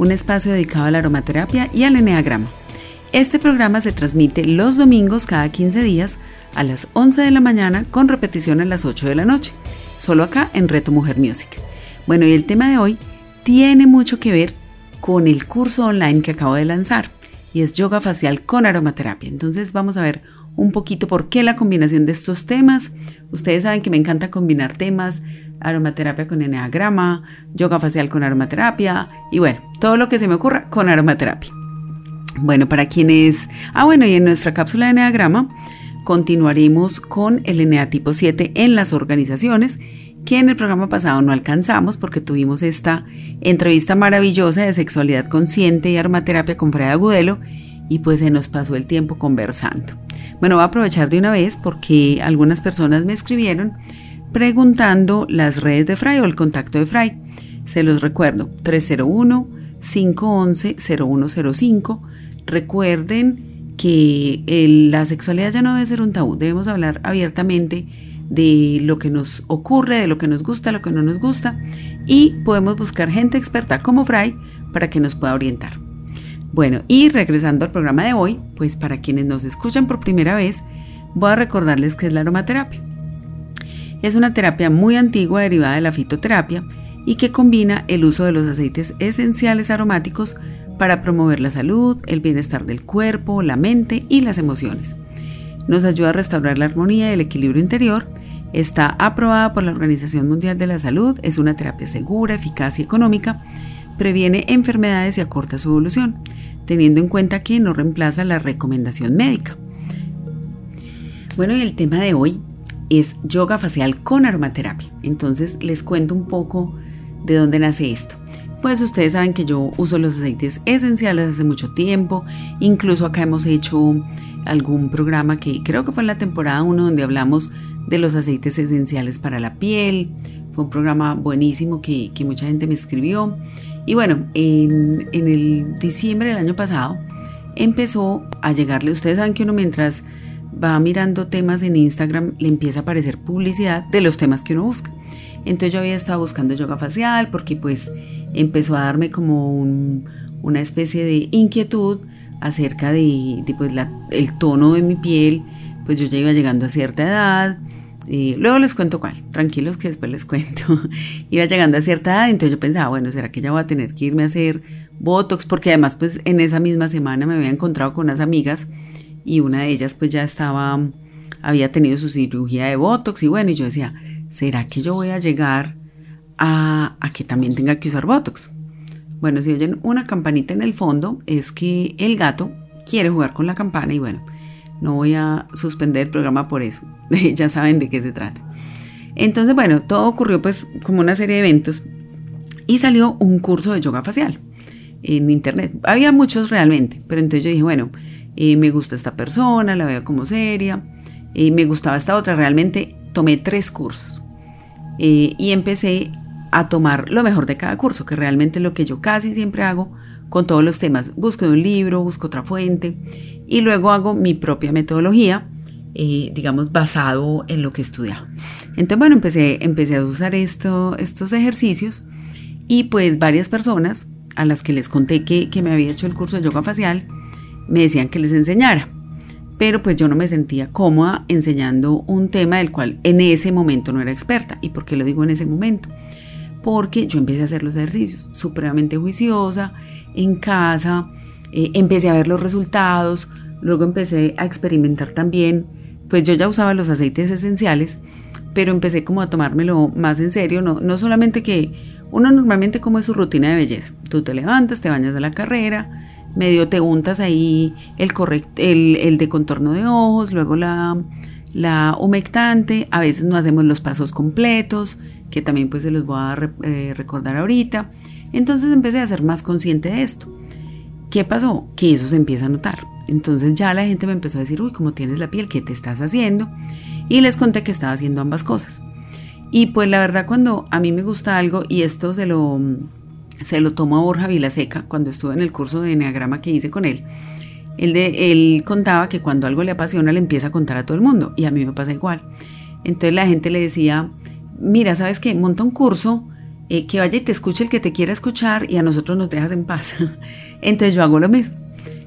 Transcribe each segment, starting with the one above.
un espacio dedicado a la aromaterapia y al eneagrama. Este programa se transmite los domingos cada 15 días a las 11 de la mañana con repetición a las 8 de la noche, solo acá en Reto Mujer Music. Bueno, y el tema de hoy tiene mucho que ver con el curso online que acabo de lanzar y es yoga facial con aromaterapia. Entonces vamos a ver un poquito por qué la combinación de estos temas. Ustedes saben que me encanta combinar temas, aromaterapia con eneagrama, yoga facial con aromaterapia y bueno, todo lo que se me ocurra con aromaterapia. Bueno, para quienes... Ah, bueno, y en nuestra cápsula de eneagrama continuaremos con el enea tipo 7 en las organizaciones que en el programa pasado no alcanzamos porque tuvimos esta entrevista maravillosa de sexualidad consciente y aromaterapia con Freda Agudelo y pues se nos pasó el tiempo conversando. Bueno, voy a aprovechar de una vez porque algunas personas me escribieron preguntando las redes de Fray o el contacto de Fray. Se los recuerdo, 301-511-0105. Recuerden que la sexualidad ya no debe ser un tabú, debemos hablar abiertamente de lo que nos ocurre, de lo que nos gusta, lo que no nos gusta y podemos buscar gente experta como Fray para que nos pueda orientar. Bueno, y regresando al programa de hoy, pues para quienes nos escuchan por primera vez, voy a recordarles qué es la aromaterapia. Es una terapia muy antigua derivada de la fitoterapia y que combina el uso de los aceites esenciales aromáticos para promover la salud, el bienestar del cuerpo, la mente y las emociones. Nos ayuda a restaurar la armonía y el equilibrio interior. Está aprobada por la Organización Mundial de la Salud, es una terapia segura, eficaz y económica, previene enfermedades y acorta su evolución, teniendo en cuenta que no reemplaza la recomendación médica. Bueno, y el tema de hoy es yoga facial con aromaterapia. Entonces les cuento un poco de dónde nace esto. Pues ustedes saben que yo uso los aceites esenciales hace mucho tiempo. Incluso acá hemos hecho algún programa que creo que fue en la temporada 1 donde hablamos de los aceites esenciales para la piel. Fue un programa buenísimo que, mucha gente me escribió. Y bueno, en, en el diciembre del año pasado empezó a llegarle, ustedes saben que uno mientras va mirando temas en Instagram, le empieza a aparecer publicidad de los temas que uno busca. Entonces yo había estado buscando yoga facial porque pues empezó a darme como una especie de inquietud acerca de, pues, el tono de mi piel, pues yo ya iba llegando a cierta edad. Luego les cuento cuál, tranquilos que después les cuento. iba llegando a cierta edad, entonces yo pensaba, bueno, ¿será que ya voy a tener que irme a hacer Botox? Porque además pues en esa misma semana me había encontrado con unas amigas y una de ellas pues ya estaba, había tenido su cirugía de Botox y bueno, y yo decía, ¿será que yo voy a llegar a, a que también tenga que usar Botox? Bueno, si oyen una campanita en el fondo, es que el gato quiere jugar con la campana y bueno, no voy a suspender el programa por eso. ya saben de qué se trata. Entonces, bueno, todo ocurrió pues como una serie de eventos y salió un curso de yoga facial en internet. Había muchos realmente, pero entonces yo dije, bueno, me gusta esta persona, la veo como seria, y me gustaba esta otra. Realmente tomé tres cursos eh, y empecé a tomar lo mejor de cada curso, que realmente es lo que yo casi siempre hago con todos los temas. Busco un libro, busco otra fuente y luego hago mi propia metodología, eh, digamos, basado en lo que he estudiado. Entonces, bueno, empecé, empecé a usar esto, estos ejercicios y pues varias personas a las que les conté que, que me había hecho el curso de yoga facial, me decían que les enseñara. Pero pues yo no me sentía cómoda enseñando un tema del cual en ese momento no era experta. ¿Y por qué lo digo en ese momento? Porque yo empecé a hacer los ejercicios supremamente juiciosa, en casa, eh, empecé a ver los resultados, luego empecé a experimentar también, pues yo ya usaba los aceites esenciales, pero empecé como a tomármelo más en serio, no, no solamente que uno normalmente como es su rutina de belleza, tú te levantas, te bañas de la carrera, medio te untas ahí el, el, el, de contorno de ojos, luego la, la, humectante, a veces no hacemos los pasos completos, que también pues se los voy a eh, recordar ahorita. Entonces empecé a ser más consciente de esto. ¿Qué pasó? Que eso se empieza a notar. Entonces ya la gente me empezó a decir, uy, ¿cómo tienes la piel? ¿Qué te estás haciendo? Y les conté que estaba haciendo ambas cosas. Y pues la verdad cuando a mí me gusta algo, y esto se lo, se lo tomó a Borja Vilaseca cuando estuve en el curso de Enneagrama que hice con él, él, de, él contaba que cuando algo le apasiona le empieza a contar a todo el mundo, y a mí me pasa igual. Entonces la gente le decía, mira, ¿sabes qué? Monta un curso, eh, que vaya y te escuche el que te quiera escuchar y a nosotros nos dejas en paz. Entonces yo hago lo mismo.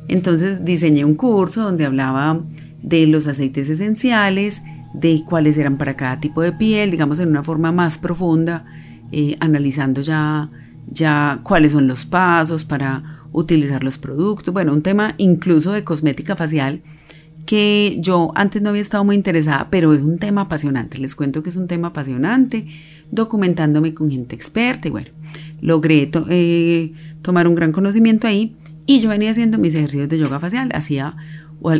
Entonces diseñé un curso donde hablaba de los aceites esenciales, de cuáles eran para cada tipo de piel, digamos en una forma más profunda, eh, analizando ya, ya cuáles son los pasos para utilizar los productos, bueno, un tema incluso de cosmética facial que yo antes no había estado muy interesada, pero es un tema apasionante, les cuento que es un tema apasionante, documentándome con gente experta y bueno, logré eh, tomar un gran conocimiento ahí y yo venía haciendo mis ejercicios de yoga facial, hacía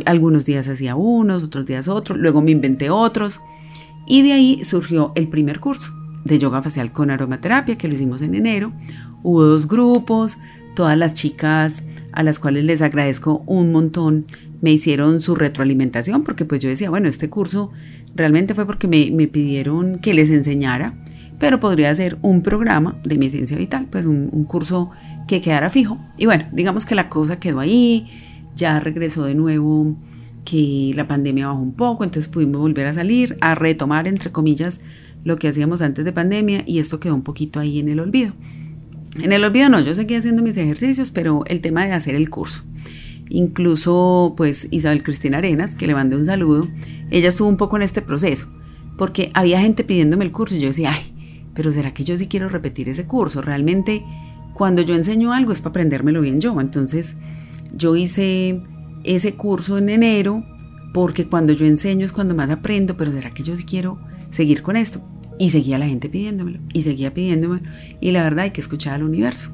algunos días hacía unos, otros días otros, luego me inventé otros y de ahí surgió el primer curso de yoga facial con aromaterapia que lo hicimos en enero. Hubo dos grupos, todas las chicas a las cuales les agradezco un montón me hicieron su retroalimentación porque pues yo decía, bueno, este curso realmente fue porque me, me pidieron que les enseñara, pero podría ser un programa de mi esencia vital, pues un, un curso que quedara fijo. Y bueno, digamos que la cosa quedó ahí, ya regresó de nuevo que la pandemia bajó un poco, entonces pudimos volver a salir, a retomar, entre comillas, lo que hacíamos antes de pandemia y esto quedó un poquito ahí en el olvido. En el olvido no, yo seguía haciendo mis ejercicios, pero el tema de hacer el curso. Incluso pues Isabel Cristina Arenas, que le mandé un saludo, ella estuvo un poco en este proceso, porque había gente pidiéndome el curso y yo decía, ay, pero ¿será que yo sí quiero repetir ese curso? Realmente cuando yo enseño algo es para aprendérmelo bien yo, entonces yo hice ese curso en enero porque cuando yo enseño es cuando más aprendo, pero ¿será que yo sí quiero seguir con esto? Y seguía la gente pidiéndomelo, y seguía pidiéndomelo, y la verdad hay que escuchar al universo.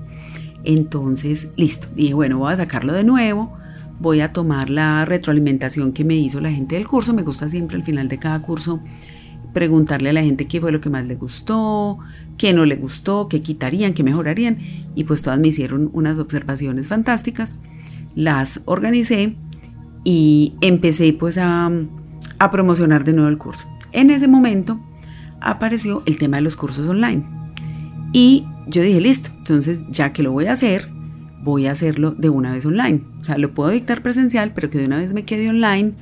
Entonces, listo, dije, bueno, voy a sacarlo de nuevo, voy a tomar la retroalimentación que me hizo la gente del curso, me gusta siempre al final de cada curso preguntarle a la gente qué fue lo que más le gustó, qué no le gustó, qué quitarían, qué mejorarían, y pues todas me hicieron unas observaciones fantásticas las organicé y empecé pues a, promocionar de nuevo el curso. En ese momento apareció el tema de los cursos online y yo dije, listo, entonces ya que lo voy a hacer, voy a hacerlo de una vez online. O sea, lo puedo dictar presencial, pero que de una vez me quede online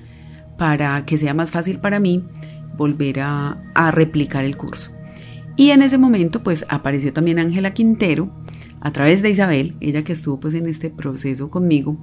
para que sea más fácil para mí volver a replicar el curso. Y en ese momento pues apareció también Ángela Quintero, a través de Isabel, ella que estuvo pues en este proceso conmigo,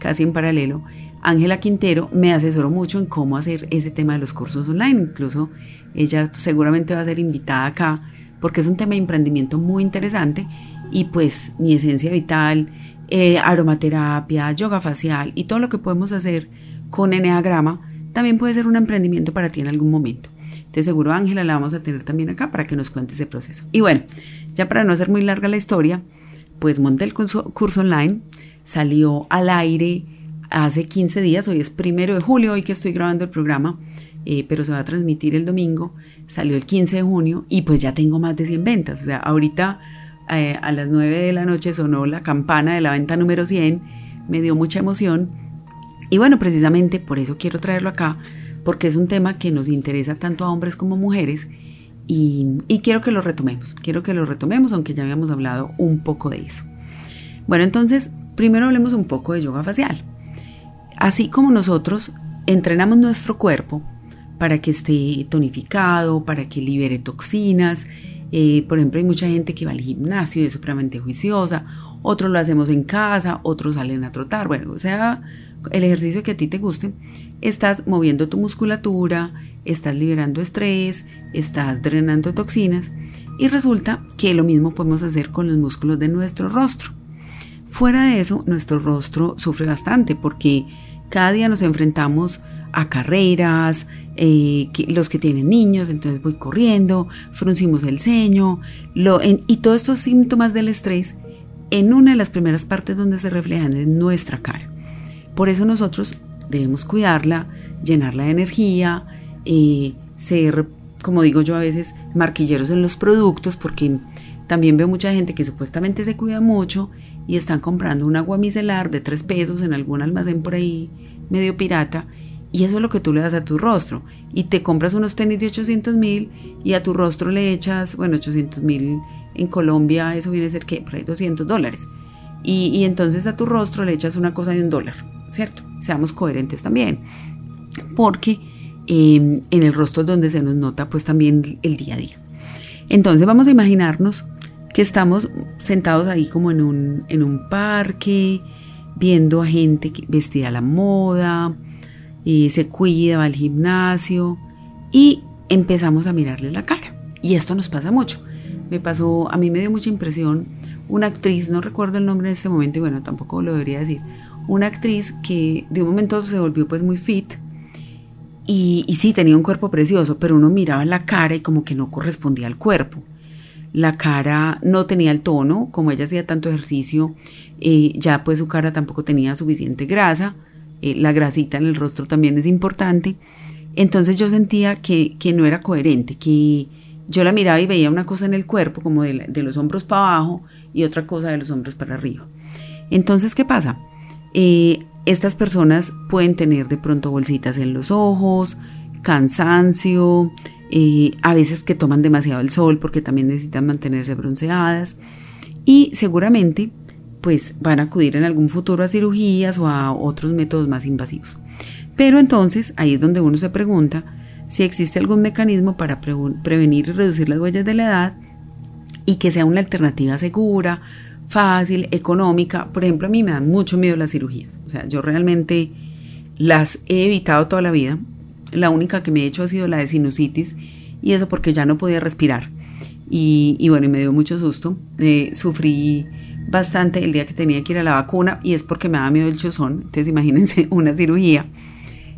casi en paralelo, Ángela Quintero me asesoró mucho en cómo hacer ese tema de los cursos online. Incluso ella seguramente va a ser invitada acá porque es un tema de emprendimiento muy interesante y pues mi esencia vital, eh, aromaterapia, yoga facial y todo lo que podemos hacer con Enneagrama también puede ser un emprendimiento para ti en algún momento. Te seguro Ángela la vamos a tener también acá para que nos cuente ese proceso. Y bueno, ya para no hacer muy larga la historia, pues monté el curso, online, salió al aire hace 15 días, hoy es primero de julio, hoy que estoy grabando el programa, eh, pero se va a transmitir el domingo, salió el 15 de junio y pues ya tengo más de 100 ventas, o sea, ahorita eh, a las 9 de la noche sonó la campana de la venta número 100, me dio mucha emoción y bueno, precisamente por eso quiero traerlo acá, porque es un tema que nos interesa tanto a hombres como mujeres y, quiero que lo retomemos, quiero que lo retomemos, aunque ya habíamos hablado un poco de eso. Bueno, entonces, primero hablemos un poco de yoga facial. Así como nosotros entrenamos nuestro cuerpo para que esté tonificado, para que libere toxinas, eh, por ejemplo, hay mucha gente que va al gimnasio y es supremamente juiciosa, otros lo hacemos en casa, otros salen a trotar, bueno, o sea, el ejercicio que a ti te guste, estás moviendo tu musculatura, estás liberando estrés, estás drenando toxinas y resulta que lo mismo podemos hacer con los músculos de nuestro rostro. Fuera de eso, nuestro rostro sufre bastante porque cada día nos enfrentamos a carreras, eh, los que tienen niños, entonces voy corriendo, fruncimos el ceño, y todos estos síntomas del estrés en una de las primeras partes donde se reflejan en nuestra cara. Por eso nosotros debemos cuidarla, llenarla de energía, eh, ser, como digo yo a veces, marquilleros en los productos, porque también veo mucha gente que supuestamente se cuida mucho y están comprando un agua micelar de 3 pesos en algún almacén por ahí medio pirata y eso es lo que tú le das a tu rostro. Y te compras unos tenis de 800 mil y a tu rostro le echas, bueno, 800 mil en Colombia, eso viene a ser que por ahí 200 dólares. Y, entonces a tu rostro le echas una cosa de un dólar, ¿cierto? Seamos coherentes también. Porque em, en el rostro es donde se nos nota pues también el día a día. Entonces vamos a imaginarnos que estamos sentados ahí como en un, en un parque, viendo a gente vestida a la moda, se cuida, al gimnasio y empezamos a mirarles la cara. Y esto nos pasa mucho. Me pasó, a mí me dio mucha impresión una actriz, no recuerdo el nombre en este momento y bueno, tampoco lo debería decir, una actriz que de un momento se volvió pues muy fit y, sí tenía un cuerpo precioso, pero uno miraba la cara y como que no correspondía al cuerpo. La cara no tenía el tono, como ella hacía tanto ejercicio, eh, ya pues su cara tampoco tenía suficiente grasa, eh, la grasita en el rostro también es importante. Entonces yo sentía que, que, no era coherente, que yo la miraba y veía una cosa en el cuerpo, como de, de, los hombros para abajo y otra cosa de los hombros para arriba. Entonces, ¿qué pasa? Eh, estas personas pueden tener de pronto bolsitas en los ojos, cansancio, a veces que toman demasiado el sol porque también necesitan mantenerse bronceadas y seguramente pues van a acudir en algún futuro a cirugías o a otros métodos más invasivos. Pero entonces ahí es donde uno se pregunta si existe algún mecanismo para prevenir y reducir las huellas de la edad y que sea una alternativa segura, fácil, económica. Por ejemplo, a mí me dan mucho miedo las cirugías. O sea, yo realmente las he evitado toda la vida. La única que me he hecho ha sido la de sinusitis y eso porque ya no podía respirar. Y, bueno, y me dio mucho susto. Eh, sufrí bastante el día que tenía que ir a la vacuna y es porque me daba miedo el chozón. Entonces imagínense una cirugía.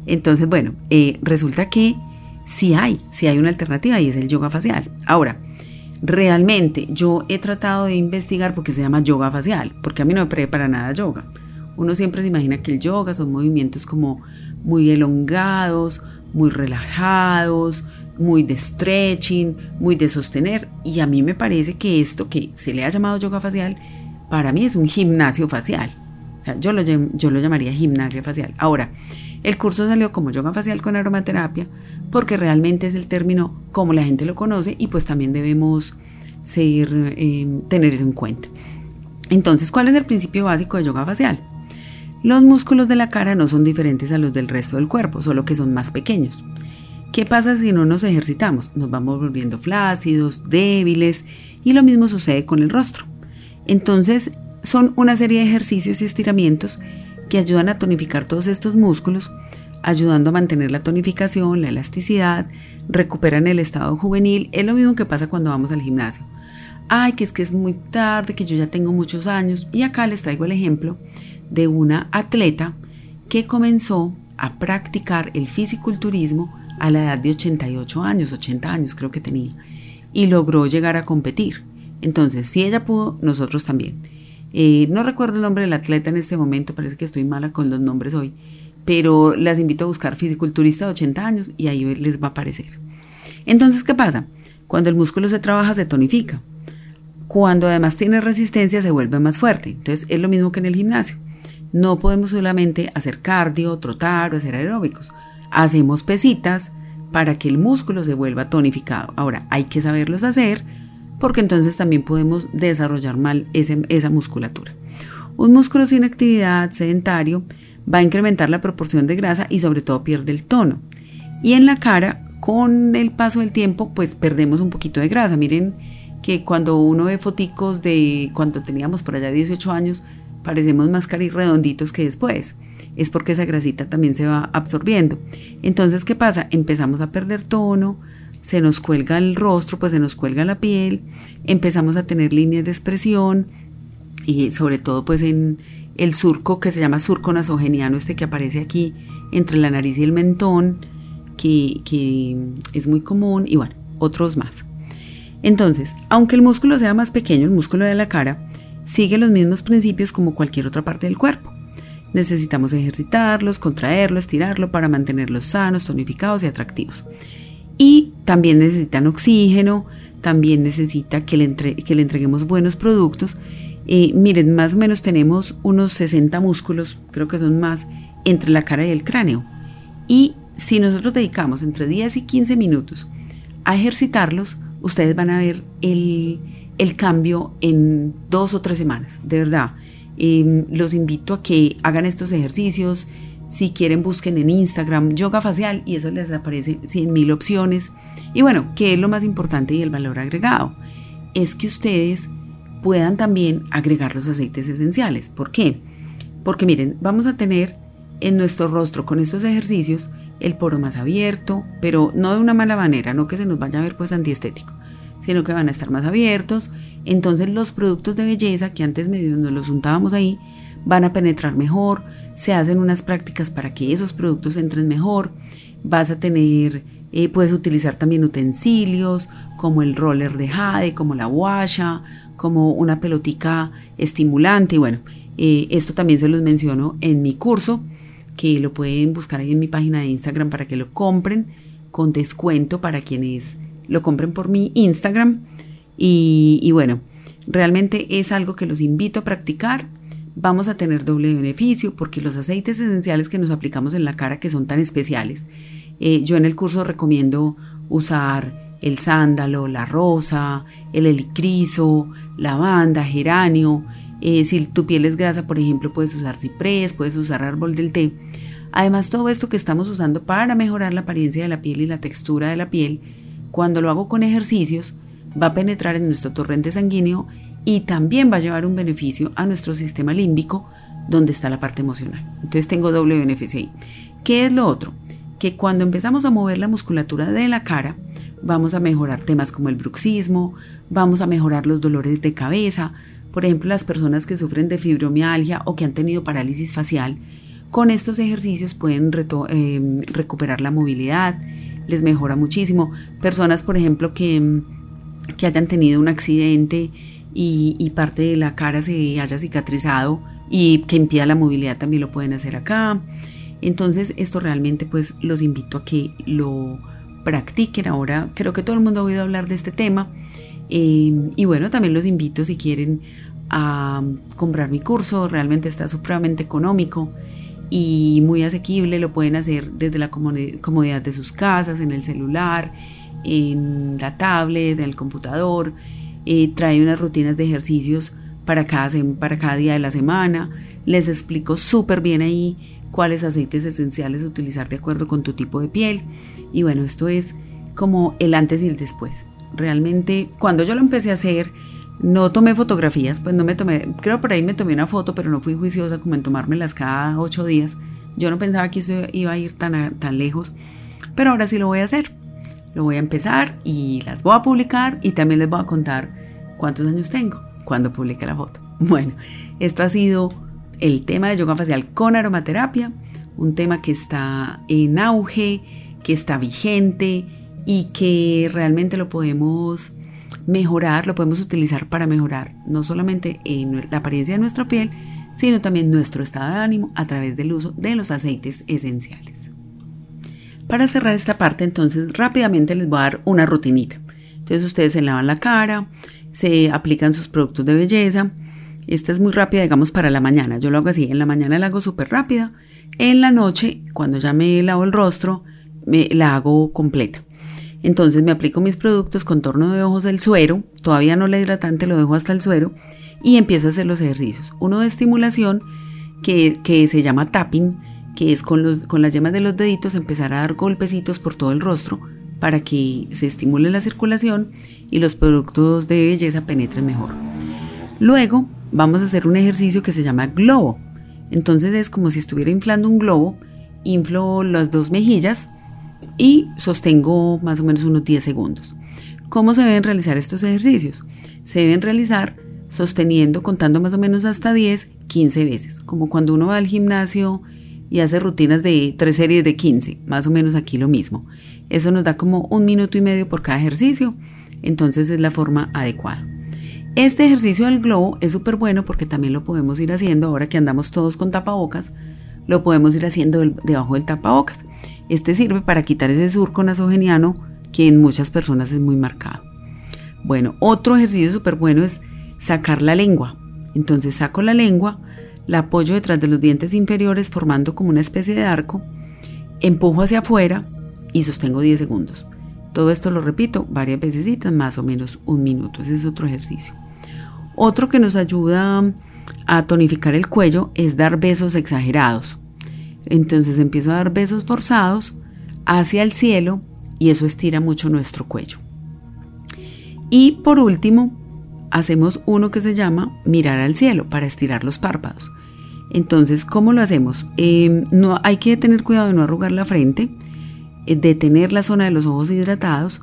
Entonces, bueno, eh, resulta que sí hay, sí hay una alternativa y es el yoga facial. Ahora, realmente yo he tratado de investigar porque se llama yoga facial, porque a mí no me prevé para nada yoga. Uno siempre se imagina que el yoga son movimientos como muy elongados, muy relajados, muy de stretching, muy de sostener. Y a mí me parece que esto que se le ha llamado yoga facial para mí es un gimnasio facial. yo, lo, yo lo llamaría gimnasia facial. Ahora, el curso salió como yoga facial con aromaterapia porque realmente es el término como la gente lo conoce y pues también debemos seguir, em, tener eso en cuenta. Entonces, ¿cuál es el principio básico de yoga facial? Los músculos de la cara no son diferentes a los del resto del cuerpo, solo que son más pequeños. ¿Qué pasa si no nos ejercitamos? Nos vamos volviendo flácidos, débiles y lo mismo sucede con el rostro. Entonces, son una serie de ejercicios y estiramientos que ayudan a tonificar todos estos músculos, ayudando a mantener la tonificación, la elasticidad, recuperan el estado juvenil. Es lo mismo que pasa cuando vamos al gimnasio. Ay, que es que es muy tarde, que yo ya tengo muchos años. Y acá les traigo el ejemplo de una atleta que comenzó a practicar el fisiculturismo a la edad de 88 años, 80 años creo que tenía, y logró llegar a competir. Entonces, si ella pudo, nosotros también. Eh, no recuerdo el nombre del atleta en este momento, parece que estoy mala con los nombres hoy, pero las invito a buscar fisiculturista de 80 años y ahí les va a aparecer. Entonces, ¿qué pasa? Cuando el músculo se trabaja, se tonifica. Cuando además tiene resistencia, se vuelve más fuerte. Entonces, es lo mismo que en el gimnasio. No podemos solamente hacer cardio, trotar o hacer aeróbicos. Hacemos pesitas para que el músculo se vuelva tonificado. Ahora, hay que saberlos hacer porque entonces también podemos desarrollar mal esa musculatura. Un músculo sin actividad sedentario va a incrementar la proporción de grasa y sobre todo pierde el tono. Y en la cara, con el paso del tiempo, pues perdemos un poquito de grasa. Miren que cuando uno ve foticos de cuando teníamos por allá 18 años, parecemos más redonditos que después. Es porque esa grasita también se va absorbiendo. Entonces, ¿qué pasa? Empezamos a perder tono, se nos cuelga el rostro, pues se nos cuelga la piel, empezamos a tener líneas de expresión y sobre todo pues en el surco que se llama surco nasogeniano, este que aparece aquí entre la nariz y el mentón, que, que es muy común y bueno, otros más. Entonces, aunque el músculo sea más pequeño, el músculo de la cara, sigue los mismos principios como cualquier otra parte del cuerpo. Necesitamos ejercitarlos, contraerlo, estirarlo para mantenerlos sanos, tonificados y atractivos y también necesitan oxígeno, también necesita que le, que le entreguemos buenos productos. Eh, miren, más o menos tenemos unos 60 músculos, creo que son más, entre la cara y el cráneo. Y si nosotros dedicamos entre 10 y 15 minutos a ejercitarlos, ustedes van a ver el, cambio en dos o tres semanas, de verdad. Em, los invito a que hagan estos ejercicios. Si quieren, busquen en Instagram yoga facial y eso les aparece 100 mil opciones. Y bueno, ¿qué es lo más importante y el valor agregado? Es que ustedes puedan también agregar los aceites esenciales. ¿Por qué? Porque miren, vamos a tener en nuestro rostro con estos ejercicios el poro más abierto, pero no de una mala manera, no que se nos vaya a ver pues antiestético, sino que van a estar más abiertos. Entonces los productos de belleza que antes medio nos los untábamos ahí, van a penetrar mejor, se hacen unas prácticas para que esos productos entren mejor, vas a tener, eh, puedes utilizar también utensilios como el roller de jade, como la guasha, como una pelotica estimulante y bueno, eh, esto también se los menciono en mi curso que lo pueden buscar ahí en mi página de Instagram para que lo compren con descuento para quienes lo compren por mi Instagram. Y, bueno, realmente es algo que los invito a practicar. Vamos a tener doble beneficio porque los aceites esenciales que nos aplicamos en la cara que son tan especiales. Eh, yo en el curso recomiendo usar el sándalo, la rosa, el helicriso, lavanda, geranio. Eh, si tu piel es grasa, por ejemplo, puedes usar ciprés, puedes usar árbol del té. Además, todo esto que estamos usando para mejorar la apariencia de la piel y la textura de la piel, cuando lo hago con ejercicios, va a penetrar en nuestro torrente sanguíneo y también va a llevar un beneficio a nuestro sistema límbico, donde está la parte emocional. Entonces tengo doble beneficio ahí. ¿Qué es lo otro? Que cuando empezamos a mover la musculatura de la cara, vamos a mejorar temas como el bruxismo, vamos a mejorar los dolores de cabeza, por ejemplo, las personas que sufren de fibromialgia o que han tenido parálisis facial, con estos ejercicios pueden em, recuperar la movilidad, les mejora muchísimo. Personas, por ejemplo, que, que hayan tenido un accidente y, parte de la cara se haya cicatrizado y que impida la movilidad también lo pueden hacer acá. Entonces esto realmente pues los invito a que lo practiquen. Ahora creo que todo el mundo ha oído hablar de este tema. Em, y bueno, también los invito si quieren a comprar mi curso. Realmente está supremamente económico y muy asequible. Lo pueden hacer desde la comodidad de sus casas, en el celular, en la tablet, en el computador. Trae unas rutinas de ejercicios para cada, para cada día de la semana. Les explico súper bien ahí cuáles aceites esenciales utilizar de acuerdo con tu tipo de piel. Y bueno, esto es como el antes y el después. Realmente, cuando yo lo empecé a hacer, no tomé fotografías, pues no me tomé, creo por ahí me tomé una foto, pero no fui juiciosa como en tomármelas cada ocho días. Yo no pensaba que eso iba a ir tan, tan lejos, pero ahora sí lo voy a hacer. Lo voy a empezar y las voy a publicar y también les voy a contar cuántos años tengo cuando publique la foto. Bueno, esto ha sido el tema de yoga facial con aromaterapia, un tema que está en auge, que está vigente y que realmente lo podemos mejorar, lo podemos utilizar para mejorar no solamente en la apariencia de nuestra piel, sino también nuestro estado de ánimo a través del uso de los aceites esenciales. Para cerrar esta parte, entonces rápidamente les voy a dar una rutinita. Entonces ustedes se lavan la cara, se aplican sus productos de belleza. Esta es muy rápida, digamos, para la mañana. Yo lo hago así, en la mañana la hago súper rápida. En la noche, cuando ya me lavo el rostro, me la hago completa. Entonces me aplico mis productos, contorno de ojos, el suero, todavía no la hidratante, lo dejo hasta el suero y empiezo a hacer los ejercicios. Uno de estimulación que, se llama tapping, que es con, los, con las yemas de los deditos empezar a dar golpecitos por todo el rostro para que se estimule la circulación y los productos de belleza penetren mejor. Luego vamos a hacer un ejercicio que se llama globo. Entonces es como si estuviera inflando un globo, inflo las dos mejillas y sostengo más o menos unos 10 segundos. ¿Cómo se deben realizar estos ejercicios? Se deben realizar sosteniendo, contando más o menos hasta 10, 15 veces, como cuando uno va al gimnasio y hace rutinas de tres series de 15, más o menos aquí lo mismo. Eso nos da como un minuto y medio por cada ejercicio, entonces es la forma adecuada. Este ejercicio del globo es súper bueno porque también lo podemos ir haciendo ahora que andamos todos con tapabocas, lo podemos ir haciendo debajo del tapabocas. Este sirve para quitar ese surco nasogeniano que en muchas personas es muy marcado. Bueno, otro ejercicio súper bueno es sacar la lengua. Entonces saco la lengua, la apoyo detrás de los dientes inferiores formando como una especie de arco, empujo hacia afuera y sostengo 10 segundos. Todo esto lo repito varias veces, más o menos un minuto. Ese es otro ejercicio. Otro que nos ayuda a tonificar el cuello es dar besos exagerados. Entonces empiezo a dar besos forzados hacia el cielo y eso estira mucho nuestro cuello. Y por último, hacemos uno que se llama mirar al cielo para estirar los párpados. Entonces, ¿cómo lo hacemos? Em, no, hay que tener cuidado de no arrugar la frente, eh, de tener la zona de los ojos hidratados.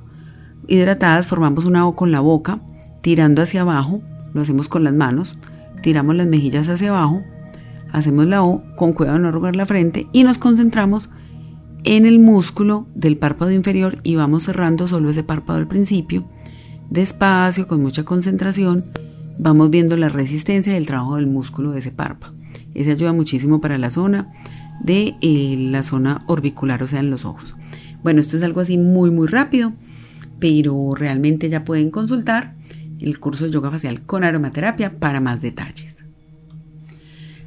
Hidratadas formamos una O con la boca, tirando hacia abajo, lo hacemos con las manos, tiramos las mejillas hacia abajo, hacemos la O con cuidado de no arrugar la frente y nos concentramos en el músculo del párpado inferior y vamos cerrando solo ese párpado al principio, despacio, con mucha concentración, vamos viendo la resistencia y el trabajo del músculo de ese párpado. Ese ayuda muchísimo para la zona de eh, la zona orbicular, o sea, en los ojos. Bueno, esto es algo así muy, muy rápido, pero realmente ya pueden consultar el curso de yoga facial con aromaterapia para más detalles.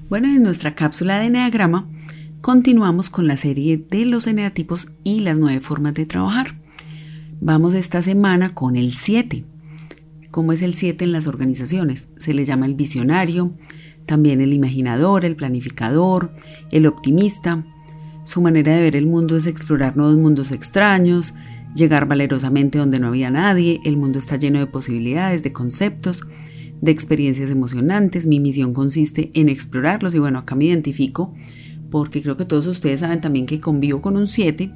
Bueno, en nuestra cápsula de Enneagrama continuamos con la serie de los eneatipos y las nueve formas de trabajar. Vamos esta semana con el 7. ¿Cómo es el 7 en las organizaciones? Se le llama el visionario, también el imaginador, el planificador, el optimista. Su manera de ver el mundo es explorar nuevos mundos extraños, llegar valerosamente donde no había nadie, el mundo está lleno de posibilidades, de conceptos, de experiencias emocionantes, mi misión consiste en explorarlos y bueno, acá me identifico porque creo que todos ustedes saben también que convivo con un 7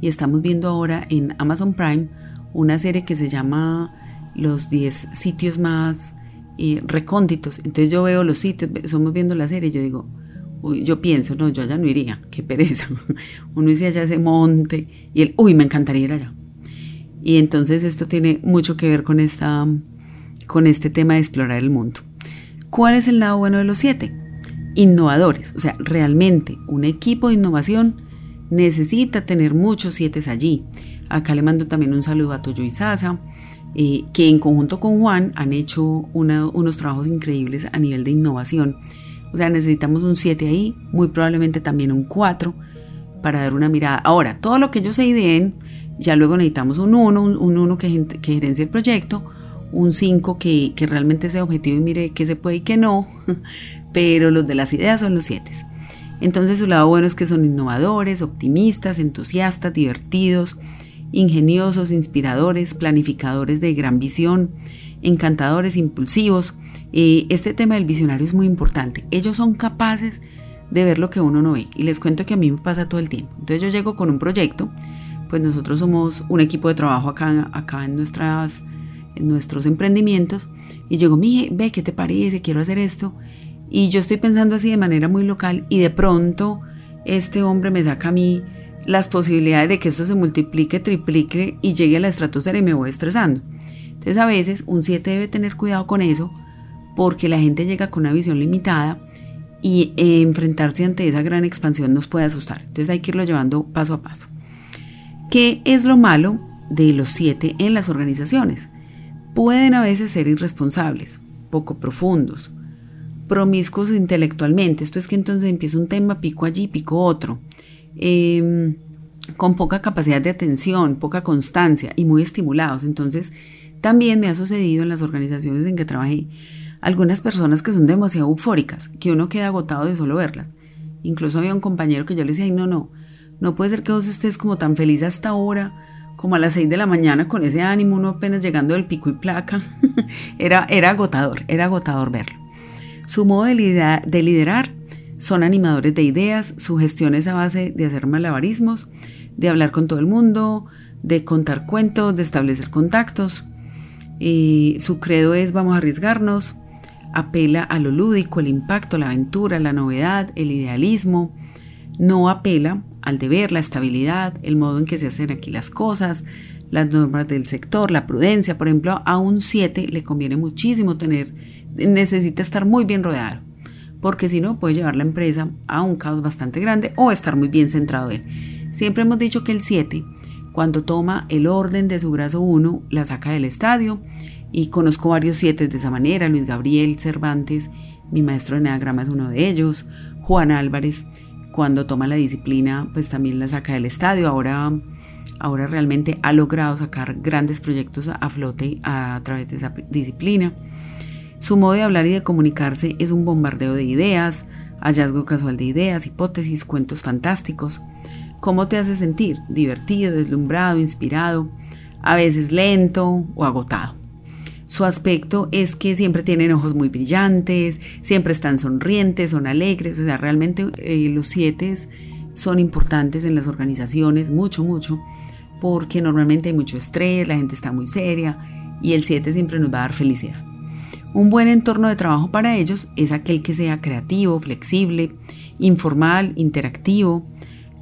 y estamos viendo ahora en Amazon Prime una serie que se llama Los 10 sitios más y recónditos. Entonces yo veo los sitios, somos viendo la serie y yo digo, uy, yo pienso, no, yo allá no iría, qué pereza. Uno dice allá ese monte y el, uy, me encantaría ir allá. Y entonces esto tiene mucho que ver con, esta, con este tema de explorar el mundo. ¿Cuál es el lado bueno de los siete? Innovadores, o sea, realmente un equipo de innovación necesita tener muchos siete allí. Acá le mando también un saludo a Toyo Sasa, que en conjunto con Juan han hecho unos trabajos increíbles a nivel de innovación. O sea, necesitamos un 7 ahí, muy probablemente también un 4 para dar una mirada. Ahora, todo lo que ellos se ideen, ya luego necesitamos un 1, un 1 que, que gerencie el proyecto, un 5 que, que realmente sea objetivo y mire qué se puede y qué no, pero los de las ideas son los 7. Entonces su lado bueno es que son innovadores, optimistas, entusiastas, divertidos, ingeniosos, inspiradores, planificadores de gran visión, encantadores, impulsivos. Eh, este tema del visionario es muy importante. Ellos son capaces de ver lo que uno no ve. Y les cuento que a mí me pasa todo el tiempo. Entonces yo llego con un proyecto, pues nosotros somos un equipo de trabajo acá, acá en, nuestras, en nuestros emprendimientos. Y llego, mije, ve, ¿qué te parece? Quiero hacer esto. Y yo estoy pensando así de manera muy local y de pronto este hombre me saca a mí las posibilidades de que esto se multiplique, triplique y llegue a la estratosfera y me voy estresando. Entonces a veces un 7 debe tener cuidado con eso porque la gente llega con una visión limitada y enfrentarse ante esa gran expansión nos puede asustar. Entonces hay que irlo llevando paso a paso. ¿Qué es lo malo de los 7 en las organizaciones? Pueden a veces ser irresponsables, poco profundos, promiscuos intelectualmente. Esto es que entonces empieza un tema, pico allí, pico otro Em, con poca capacidad de atención, poca constancia y muy estimulados. Entonces, también me ha sucedido en las organizaciones en que trabajé algunas personas que son demasiado eufóricas, que uno queda agotado de solo verlas. Incluso había un compañero que yo le decía, no, no, no puede ser que vos estés como tan feliz hasta ahora, como a las 6 de la mañana con ese ánimo, uno apenas llegando del pico y placa. era, era agotador, era agotador verlo. Su modo de liderar son animadores de ideas, su gestión es a base de hacer malabarismos, de hablar con todo el mundo, de contar cuentos, de establecer contactos. Su credo es vamos a arriesgarnos, apela a lo lúdico, el impacto, la aventura, la novedad, el idealismo. No apela al deber, la estabilidad, el modo en que se hacen aquí las cosas, las normas del sector, la prudencia. Por ejemplo, a un 7 le conviene muchísimo tener, necesita estar muy bien rodeado porque si no puede llevar la empresa a un caos bastante grande o estar muy bien centrado en. Siempre hemos dicho que el 7, cuando toma el orden de su brazo 1, la saca del estadio, y conozco varios siete de esa manera, Luis Gabriel Cervantes, mi maestro de Enneagrama es uno de ellos, Juan Álvarez, cuando toma la disciplina, pues también la saca del estadio, ahora, ahora realmente ha logrado sacar grandes proyectos a flote a través de esa disciplina. Su modo de hablar y de comunicarse es un bombardeo de ideas, hallazgo casual de ideas, hipótesis, cuentos fantásticos. ¿Cómo te hace sentir? Divertido, deslumbrado, inspirado, a veces lento o agotado. Su aspecto es que siempre tienen ojos muy brillantes, siempre están sonrientes, son alegres, o sea, realmente eh, los siete son importantes en las organizaciones, mucho, mucho, porque normalmente hay mucho estrés, la gente está muy seria y el 7 siempre nos va a dar felicidad. Un buen entorno de trabajo para ellos es aquel que sea creativo, flexible, informal, interactivo,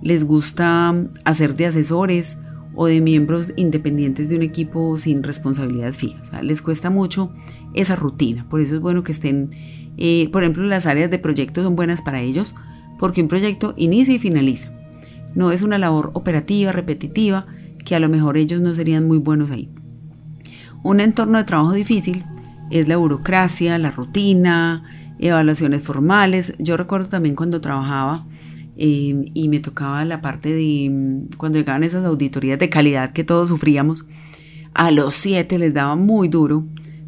les gusta hacer de asesores o de miembros independientes de un equipo sin responsabilidades fijas. les cuesta mucho esa rutina, por eso es bueno que estén, eh, por ejemplo, las áreas de proyectos son buenas para ellos porque un proyecto inicia y finaliza. No es una labor operativa, repetitiva, que a lo mejor ellos no serían muy buenos ahí. Un entorno de trabajo difícil es la burocracia, la rutina, evaluaciones formales. Yo recuerdo también cuando trabajaba eh, y me tocaba la parte de mm, cuando llegaban esas auditorías de calidad que todos sufríamos, a los siete les daba muy duro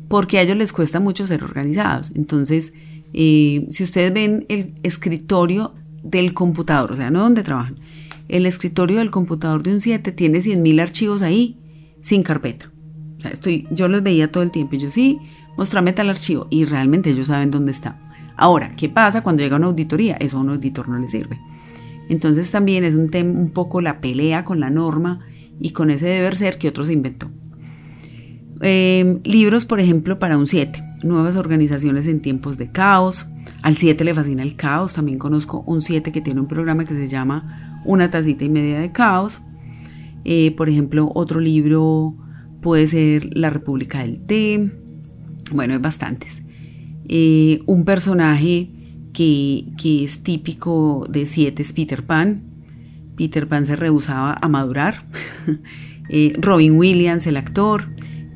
porque a ellos les cuesta mucho ser organizados. Entonces, eh, si ustedes ven el escritorio del computador, o sea, no donde trabajan, el escritorio del computador de un 7 tiene 100.000 archivos ahí sin carpeta. Estoy, yo los veía todo el tiempo y yo sí, mostrame tal archivo y realmente ellos saben dónde está. Ahora, ¿qué pasa cuando llega una auditoría? Eso a un auditor no le sirve. Entonces también es un, tema, un poco la pelea con la norma y con ese deber ser que otros inventó. Em, libros, por ejemplo, para un 7, nuevas organizaciones en tiempos de caos. Al 7 le fascina el caos. También conozco un 7 que tiene un programa que se llama Una tacita y media de caos. Eh, por ejemplo, otro libro puede ser La República del Té. Bueno, hay bastantes. Eh, un personaje que, es típico de siete es Peter Pan. Peter Pan se rehusaba a madurar. Eh, Robin Williams, el actor,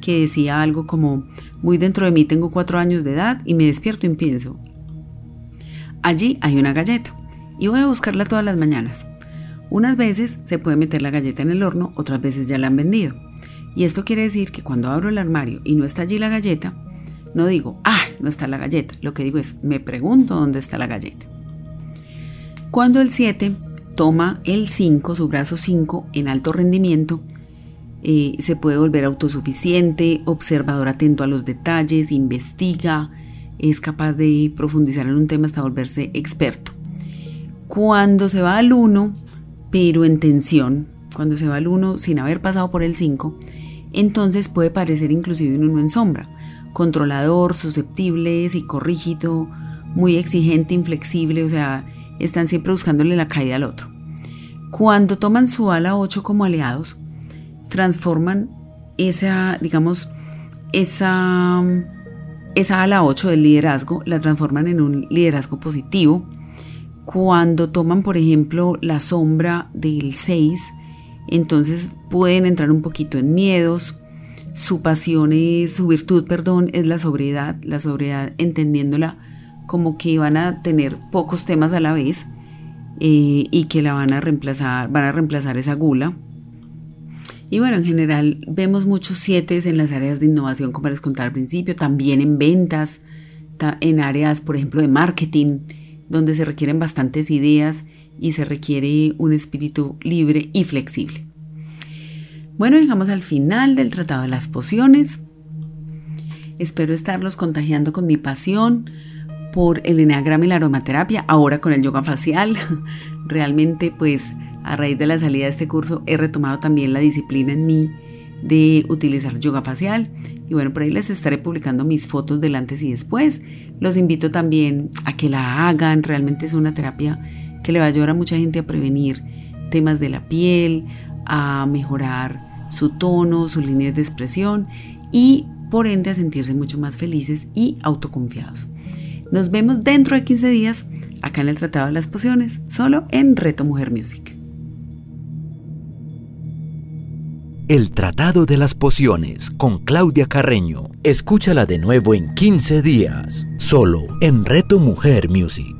que decía algo como, muy dentro de mí tengo cuatro años de edad y me despierto y pienso, allí hay una galleta y voy a buscarla todas las mañanas. Unas veces se puede meter la galleta en el horno, otras veces ya la han vendido. Y esto quiere decir que cuando abro el armario y no está allí la galleta, no digo, ah, no está la galleta. Lo que digo es, me pregunto dónde está la galleta. Cuando el 7 toma el 5, su brazo 5, en alto rendimiento, eh, se puede volver autosuficiente, observador atento a los detalles, investiga, es capaz de profundizar en un tema hasta volverse experto. Cuando se va al 1, pero en tensión, cuando se va al 1 sin haber pasado por el 5, entonces puede parecer inclusive un 1 en sombra controlador, susceptible, psicorrígido, muy exigente, inflexible, o sea, están siempre buscándole la caída al otro. Cuando toman su ala 8 como aliados, transforman esa, digamos, esa, esa ala 8 del liderazgo, la transforman en un liderazgo positivo. Cuando toman, por ejemplo, la sombra del 6, entonces pueden entrar un poquito en miedos, su pasión es, su virtud, perdón, es la sobriedad, la sobriedad entendiéndola como que van a tener pocos temas a la vez eh, y que la van a reemplazar, van a reemplazar esa gula. Y bueno, en general vemos muchos siete en las áreas de innovación, como les contaba al principio, también en ventas, en áreas, por ejemplo, de marketing, donde se requieren bastantes ideas y se requiere un espíritu libre y flexible. Bueno, llegamos al final del Tratado de las Pociones. Espero estarlos contagiando con mi pasión por el eneagrama y la aromaterapia, ahora con el yoga facial. Realmente, pues, a raíz de la salida de este curso he retomado también la disciplina en mí de utilizar yoga facial. Y bueno, por ahí les estaré publicando mis fotos del antes y después. Los invito también a que la hagan. Realmente es una terapia que le va a ayudar a mucha gente a prevenir temas de la piel, a mejorar su tono, sus líneas de expresión y por ende a sentirse mucho más felices y autoconfiados. Nos vemos dentro de 15 días acá en el Tratado de las Pociones, solo en Reto Mujer Music. El Tratado de las Pociones con Claudia Carreño. Escúchala de nuevo en 15 días, solo en Reto Mujer Music.